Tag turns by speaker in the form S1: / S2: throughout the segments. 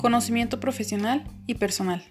S1: Conocimiento profesional y personal.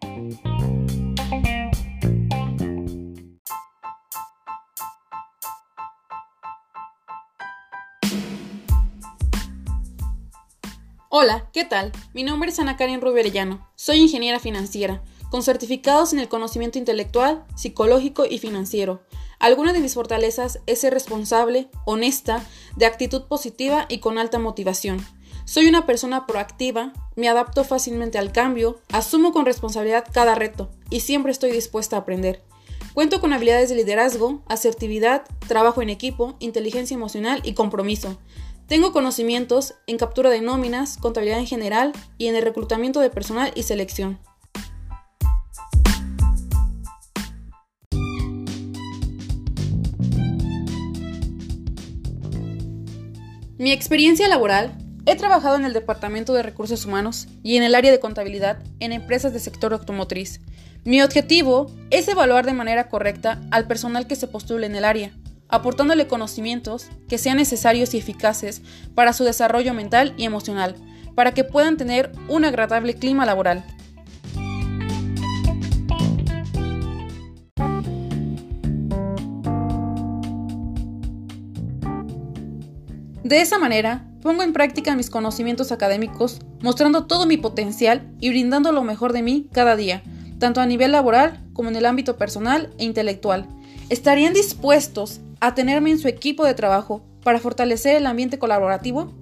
S1: Hola, ¿qué tal? Mi nombre es Ana Karen Rubio Arellano. Soy ingeniera financiera, con certificados en el conocimiento intelectual, psicológico y financiero. Alguna de mis fortalezas es ser responsable, honesta, de actitud positiva y con alta motivación. Soy una persona proactiva, me adapto fácilmente al cambio, asumo con responsabilidad cada reto y siempre estoy dispuesta a aprender. Cuento con habilidades de liderazgo, asertividad, trabajo en equipo, inteligencia emocional y compromiso. Tengo conocimientos en captura de nóminas, contabilidad en general y en el reclutamiento de personal y selección. Mi experiencia laboral He trabajado en el Departamento de Recursos Humanos y en el área de contabilidad en empresas del sector automotriz. Mi objetivo es evaluar de manera correcta al personal que se postule en el área, aportándole conocimientos que sean necesarios y eficaces para su desarrollo mental y emocional, para que puedan tener un agradable clima laboral. De esa manera, pongo en práctica mis conocimientos académicos, mostrando todo mi potencial y brindando lo mejor de mí cada día, tanto a nivel laboral como en el ámbito personal e intelectual. ¿Estarían dispuestos a tenerme en su equipo de trabajo para fortalecer el ambiente colaborativo?